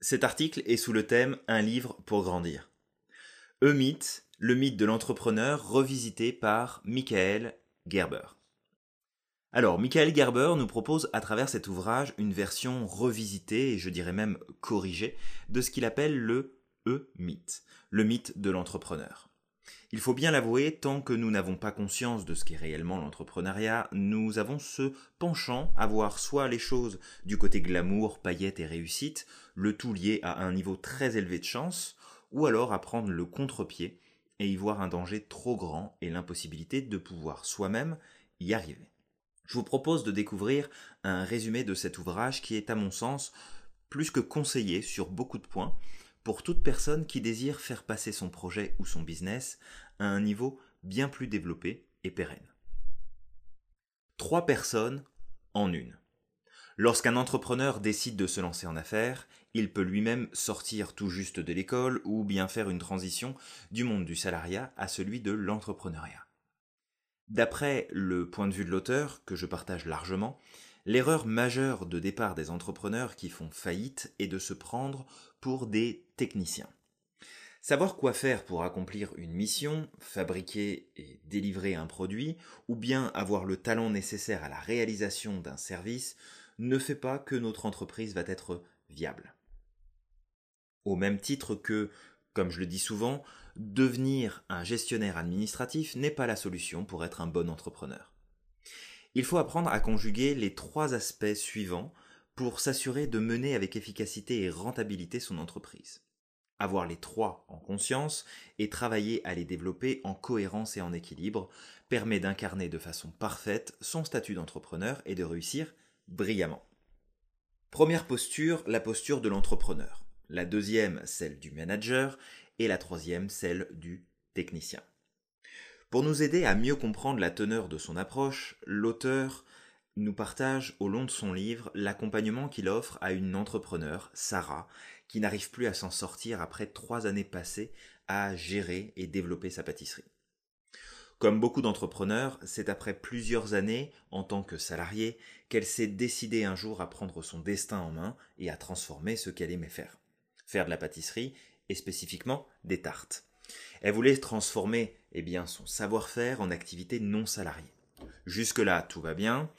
Cet article est sous le thème Un livre pour grandir. E-Mythe, le mythe de l'entrepreneur revisité par Michael Gerber. Alors, Michael Gerber nous propose à travers cet ouvrage une version revisitée et je dirais même corrigée de ce qu'il appelle le E-mythe, le mythe de l'entrepreneur. Il faut bien l'avouer, tant que nous n'avons pas conscience de ce qu'est réellement l'entrepreneuriat, nous avons ce penchant à voir soit les choses du côté glamour, paillettes et réussite, le tout lié à un niveau très élevé de chance, ou alors à prendre le contre-pied et y voir un danger trop grand et l'impossibilité de pouvoir soi-même y arriver. Je vous propose de découvrir un résumé de cet ouvrage qui est à mon sens plus que conseillé sur beaucoup de points pour toute personne qui désire faire passer son projet ou son business à un niveau bien plus développé et pérenne. Trois personnes en une. Lorsqu'un entrepreneur décide de se lancer en affaires, il peut lui-même sortir tout juste de l'école ou bien faire une transition du monde du salariat à celui de l'entrepreneuriat. D'après le point de vue de l'auteur, que je partage largement, l'erreur majeure de départ des entrepreneurs qui font faillite est de se prendre pour des techniciens. Savoir quoi faire pour accomplir une mission, fabriquer et délivrer un produit, ou bien avoir le talent nécessaire à la réalisation d'un service, ne fait pas que notre entreprise va être viable. Au même titre que, comme je le dis souvent, devenir un gestionnaire administratif n'est pas la solution pour être un bon entrepreneur. Il faut apprendre à conjuguer les trois aspects suivants pour s'assurer de mener avec efficacité et rentabilité son entreprise. Avoir les trois en conscience et travailler à les développer en cohérence et en équilibre permet d'incarner de façon parfaite son statut d'entrepreneur et de réussir brillamment. Première posture, la posture de l'entrepreneur. La deuxième, celle du manager. Et la troisième, celle du technicien. Pour nous aider à mieux comprendre la teneur de son approche, l'auteur nous partage au long de son livre l'accompagnement qu'il offre à une entrepreneur, Sarah, qui n'arrive plus à s'en sortir après trois années passées à gérer et développer sa pâtisserie. Comme beaucoup d'entrepreneurs, c'est après plusieurs années, en tant que salariée, qu'elle s'est décidée un jour à prendre son destin en main et à transformer ce qu'elle aimait faire. Faire de la pâtisserie, et spécifiquement des tartes. Elle voulait transformer eh bien, son savoir-faire en activité non salariée. Jusque-là, tout va bien,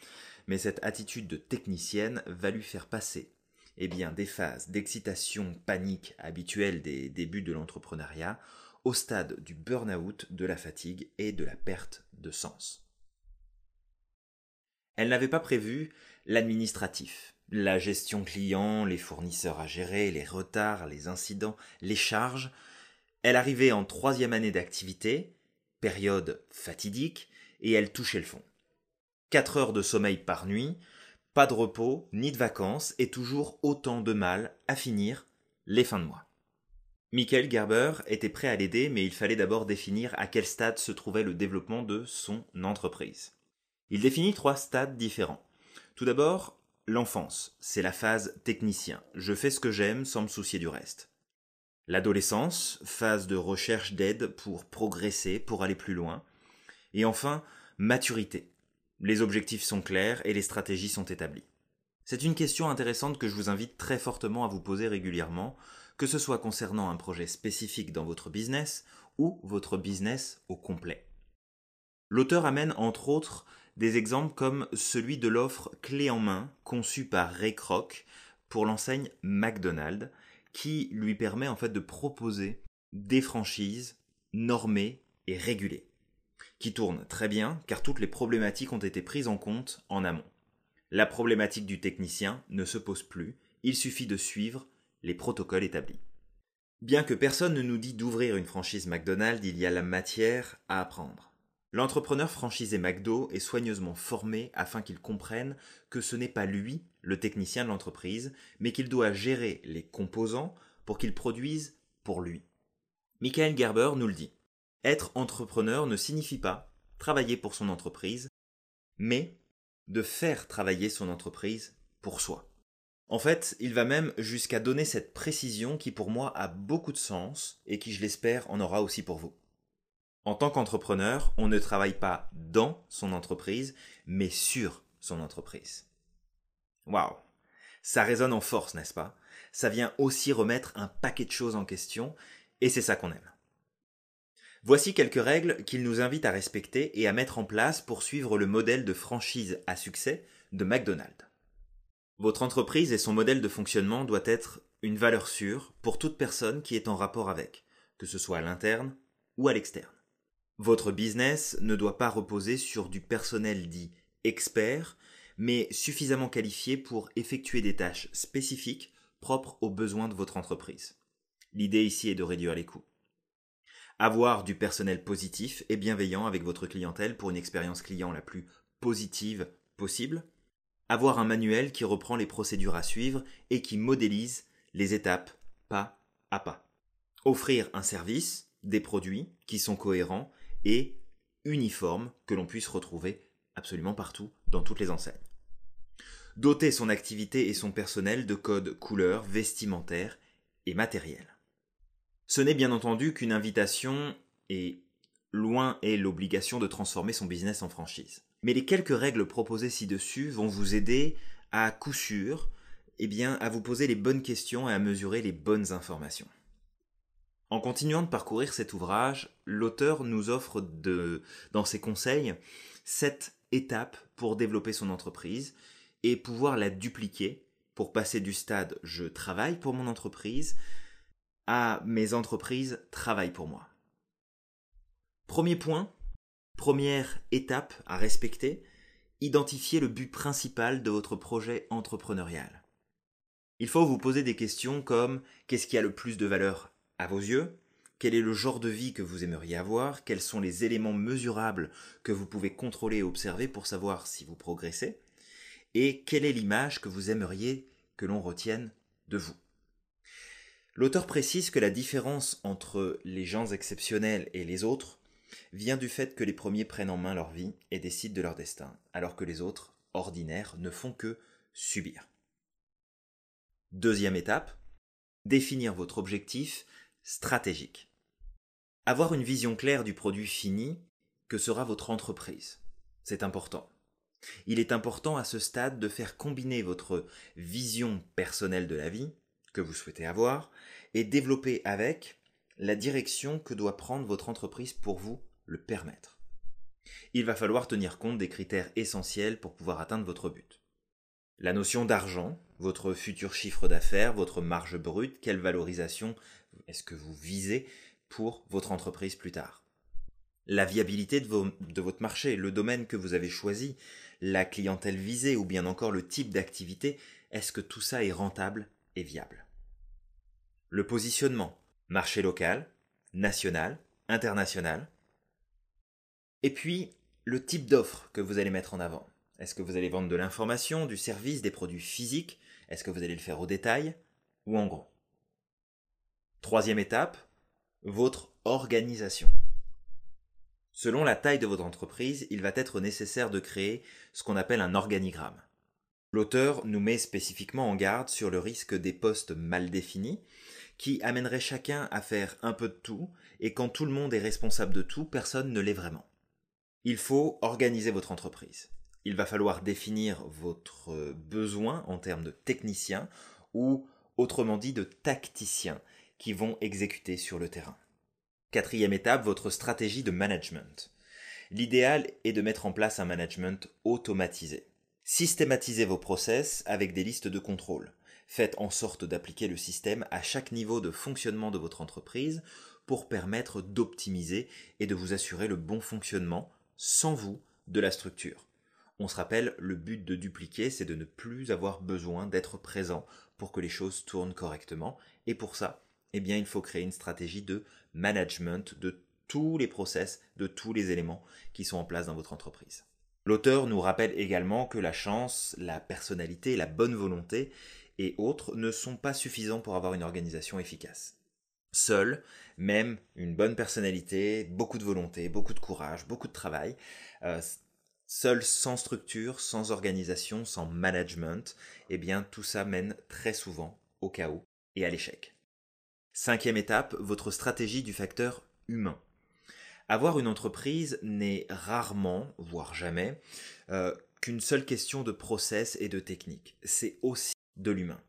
mais cette attitude de technicienne va lui faire passer eh bien, des phases d'excitation, panique habituelles des débuts de l'entrepreneuriat au stade du burn-out, de la fatigue et de la perte de sens. Elle n'avait pas prévu l'administratif, la gestion client, les fournisseurs à gérer, les retards, les incidents, les charges. Elle arrivait en troisième année d'activité, période fatidique, et elle touchait le fond. 4 heures de sommeil par nuit, pas de repos, ni de vacances, et toujours autant de mal à finir les fins de mois. Michael Gerber était prêt à l'aider, mais il fallait d'abord définir à quel stade se trouvait le développement de son entreprise. Il définit trois stades différents. Tout d'abord, l'enfance, c'est la phase technicien. Je fais ce que j'aime sans me soucier du reste. L'adolescence, phase de recherche d'aide pour progresser, pour aller plus loin. Et enfin, maturité, les objectifs sont clairs et les stratégies sont établies. C'est une question intéressante que je vous invite très fortement à vous poser régulièrement, que ce soit concernant un projet spécifique dans votre business ou votre business au complet. L'auteur amène entre autres des exemples comme celui de l'offre clé en main conçue par Ray Kroc pour l'enseigne McDonald's qui lui permet en fait de proposer des franchises normées et régulées qui tourne très bien car toutes les problématiques ont été prises en compte en amont. La problématique du technicien ne se pose plus, il suffit de suivre les protocoles établis. Bien que personne ne nous dit d'ouvrir une franchise McDonald's, il y a la matière à apprendre. L'entrepreneur franchisé McDo est soigneusement formé afin qu'il comprenne que ce n'est pas lui le technicien de l'entreprise, mais qu'il doit gérer les composants pour qu'ils produisent pour lui. Michael Gerber nous le dit. Être entrepreneur ne signifie pas travailler pour son entreprise, mais de faire travailler son entreprise pour soi. En fait, il va même jusqu'à donner cette précision qui pour moi a beaucoup de sens et qui je l'espère en aura aussi pour vous. En tant qu'entrepreneur, on ne travaille pas dans son entreprise, mais sur son entreprise. Waouh Ça résonne en force, n'est-ce pas? Ça vient aussi remettre un paquet de choses en question, et c'est ça qu'on aime. Voici quelques règles qu'il nous invite à respecter et à mettre en place pour suivre le modèle de franchise à succès de McDonald's. Votre entreprise et son modèle de fonctionnement doit être une valeur sûre pour toute personne qui est en rapport avec, que ce soit à l'interne ou à l'externe. Votre business ne doit pas reposer sur du personnel dit expert, mais suffisamment qualifié pour effectuer des tâches spécifiques propres aux besoins de votre entreprise. L'idée ici est de réduire les coûts. Avoir du personnel positif et bienveillant avec votre clientèle pour une expérience client la plus positive possible. Avoir un manuel qui reprend les procédures à suivre et qui modélise les étapes pas à pas. Offrir un service, des produits qui sont cohérents et uniformes que l'on puisse retrouver absolument partout dans toutes les enseignes. Doter son activité et son personnel de codes couleurs, vestimentaires et matériels. Ce n'est bien entendu qu'une invitation et loin est l'obligation de transformer son business en franchise. Mais les quelques règles proposées ci-dessus vont vous aider à coup sûr eh bien, à vous poser les bonnes questions et à mesurer les bonnes informations. En continuant de parcourir cet ouvrage, l'auteur nous offre dans ses conseils sept étapes pour développer son entreprise et pouvoir la dupliquer pour passer du stade je travaille pour mon entreprise à mes entreprises travaillent pour moi. Premier point, première étape à respecter, identifier le but principal de votre projet entrepreneurial. Il faut vous poser des questions comme qu'est-ce qui a le plus de valeur à vos yeux Quel est le genre de vie que vous aimeriez avoir? Quels sont les éléments mesurables que vous pouvez contrôler et observer pour savoir si vous progressez? Et quelle est l'image que vous aimeriez que l'on retienne de vous? L'auteur précise que la différence entre les gens exceptionnels et les autres vient du fait que les premiers prennent en main leur vie et décident de leur destin, alors que les autres, ordinaires, ne font que subir. Deuxième étape, définir votre objectif stratégique. Avoir une vision claire du produit fini que sera votre entreprise. C'est important. Il est important à ce stade de faire combiner votre vision personnelle de la vie que vous souhaitez avoir et développer avec la direction que doit prendre votre entreprise pour vous le permettre. Il va falloir tenir compte des critères essentiels pour pouvoir atteindre votre but. La notion d'argent, votre futur chiffre d'affaires, votre marge brute, quelle valorisation est-ce que vous visez pour votre entreprise plus tard? La viabilité de, votre marché, le domaine que vous avez choisi, la clientèle visée ou bien encore le type d'activité, est-ce que tout ça est rentable et viable? Le positionnement, marché local, national, international. Et puis, le type d'offre que vous allez mettre en avant. Est-ce que vous allez vendre de l'information, du service, des produits physiques? Est-ce que vous allez le faire au détail? Ou en gros? Troisième étape, votre organisation. Selon la taille de votre entreprise, il va être nécessaire de créer ce qu'on appelle un organigramme. L'auteur nous met spécifiquement en garde sur le risque des postes mal définis, qui amèneraient chacun à faire un peu de tout, et quand tout le monde est responsable de tout, personne ne l'est vraiment. Il faut organiser votre entreprise. Il va falloir définir votre besoin en termes de techniciens, ou autrement dit de tacticiens, qui vont exécuter sur le terrain. Quatrième étape, votre stratégie de management. L'idéal est de mettre en place un management automatisé. Systématisez vos process avec des listes de contrôle. Faites en sorte d'appliquer le système à chaque niveau de fonctionnement de votre entreprise pour permettre d'optimiser et de vous assurer le bon fonctionnement, sans vous, de la structure. On se rappelle, le but de dupliquer, c'est de ne plus avoir besoin d'être présent pour que les choses tournent correctement. Et pour ça, eh bien, il faut créer une stratégie de management de tous les process, de tous les éléments qui sont en place dans votre entreprise. L'auteur nous rappelle également que la chance, la personnalité, la bonne volonté et autres ne sont pas suffisants pour avoir une organisation efficace. Seul, même une bonne personnalité, beaucoup de volonté, beaucoup de courage, beaucoup de travail, euh, seul sans structure, sans organisation, sans management, eh bien tout ça mène très souvent au chaos et à l'échec. Cinquième étape, votre stratégie du facteur humain. Avoir une entreprise n'est rarement, voire jamais, euh, qu'une seule question de process et de technique. C'est aussi de l'humain.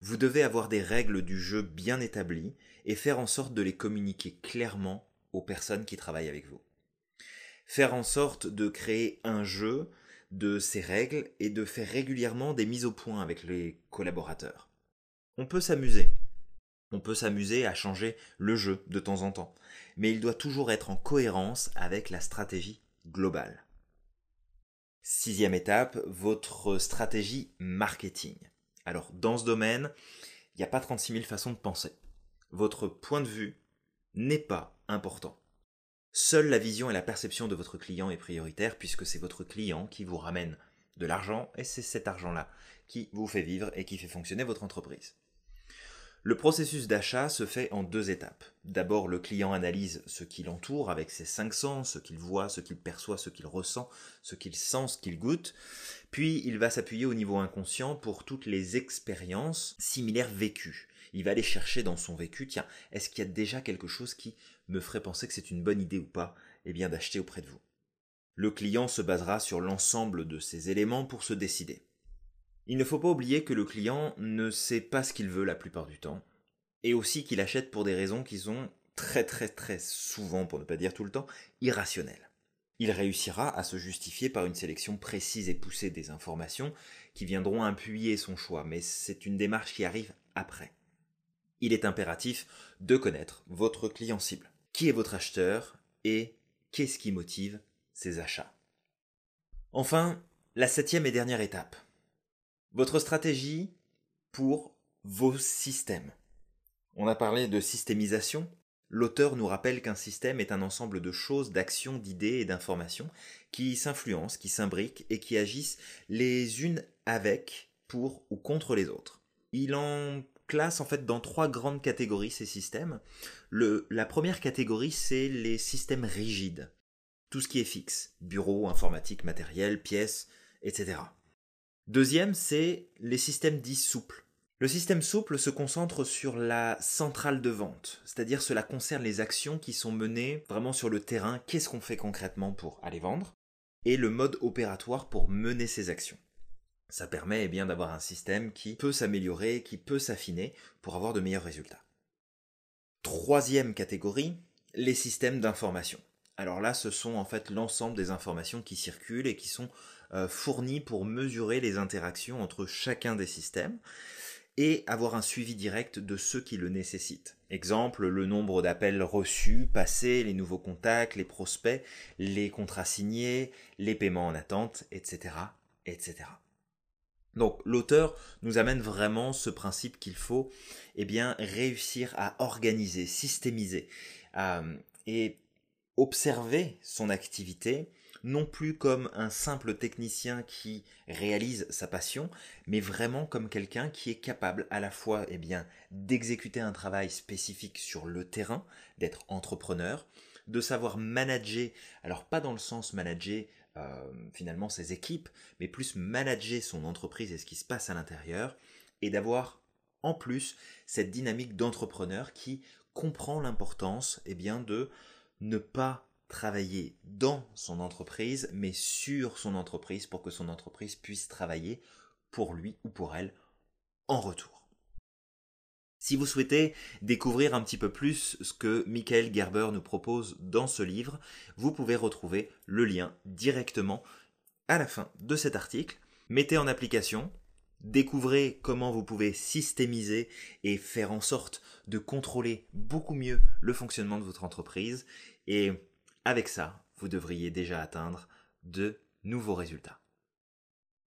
Vous devez avoir des règles du jeu bien établies et faire en sorte de les communiquer clairement aux personnes qui travaillent avec vous. Faire en sorte de créer un jeu de ces règles et de faire régulièrement des mises au point avec les collaborateurs. On peut s'amuser. On peut s'amuser à changer le jeu de temps en temps. Mais il doit toujours être en cohérence avec la stratégie globale. Sixième étape, votre stratégie marketing. Alors, dans ce domaine, il n'y a pas 36 000 façons de penser. Votre point de vue n'est pas important. Seule la vision et la perception de votre client est prioritaire puisque c'est votre client qui vous ramène de l'argent et c'est cet argent-là qui vous fait vivre et qui fait fonctionner votre entreprise. Le processus d'achat se fait en deux étapes. D'abord, le client analyse ce qui l'entoure avec ses cinq sens, ce qu'il voit, ce qu'il perçoit, ce qu'il ressent, ce qu'il sent, ce qu'il goûte. Puis, il va s'appuyer au niveau inconscient pour toutes les expériences similaires vécues. Il va aller chercher dans son vécu, tiens, est-ce qu'il y a déjà quelque chose qui me ferait penser que c'est une bonne idée ou pas, eh bien d'acheter auprès de vous. Le client se basera sur l'ensemble de ces éléments pour se décider. Il ne faut pas oublier que le client ne sait pas ce qu'il veut la plupart du temps, et aussi qu'il achète pour des raisons qui sont très très très souvent, pour ne pas dire tout le temps, irrationnelles. Il réussira à se justifier par une sélection précise et poussée des informations qui viendront appuyer son choix, mais c'est une démarche qui arrive après. Il est impératif de connaître votre client cible. Qui est votre acheteur et qu'est-ce qui motive ses achats? Enfin, la septième et dernière étape, votre stratégie pour vos systèmes. On a parlé de systémisation. L'auteur nous rappelle qu'un système est un ensemble de choses, d'actions, d'idées et d'informations qui s'influencent, qui s'imbriquent et qui agissent les unes avec, pour ou contre les autres. Il en classe en fait dans trois grandes catégories ces systèmes. La première catégorie, c'est les systèmes rigides. Tout ce qui est fixe. Bureau, informatique, matériel, pièces, etc. Deuxième, c'est les systèmes dits souples. Le système souple se concentre sur la centrale de vente, c'est-à-dire cela concerne les actions qui sont menées vraiment sur le terrain, qu'est-ce qu'on fait concrètement pour aller vendre, et le mode opératoire pour mener ces actions? Ça permet eh d'avoir un système qui peut s'améliorer, qui peut s'affiner pour avoir de meilleurs résultats. Troisième catégorie, les systèmes d'information. Alors là, ce sont en fait l'ensemble des informations qui circulent et qui sont fournis pour mesurer les interactions entre chacun des systèmes et avoir un suivi direct de ceux qui le nécessitent. Exemple, le nombre d'appels reçus, passés, les nouveaux contacts, les prospects, les contrats signés, les paiements en attente, etc. etc. Donc l'auteur nous amène vraiment ce principe qu'il faut eh bien, réussir à organiser, systémiser euh, et observer son activité non plus comme un simple technicien qui réalise sa passion, mais vraiment comme quelqu'un qui est capable à la fois eh bien, d'exécuter un travail spécifique sur le terrain, d'être entrepreneur, de savoir manager, alors pas dans le sens manager euh, finalement ses équipes, mais plus manager son entreprise et ce qui se passe à l'intérieur, et d'avoir en plus cette dynamique d'entrepreneur qui comprend l'importance eh bien, de ne pas travailler dans son entreprise, mais sur son entreprise pour que son entreprise puisse travailler pour lui ou pour elle en retour. Si vous souhaitez découvrir un petit peu plus ce que Michael Gerber nous propose dans ce livre, vous pouvez retrouver le lien directement à la fin de cet article. Mettez en application, découvrez comment vous pouvez systémiser et faire en sorte de contrôler beaucoup mieux le fonctionnement de votre entreprise et avec ça, vous devriez déjà atteindre de nouveaux résultats.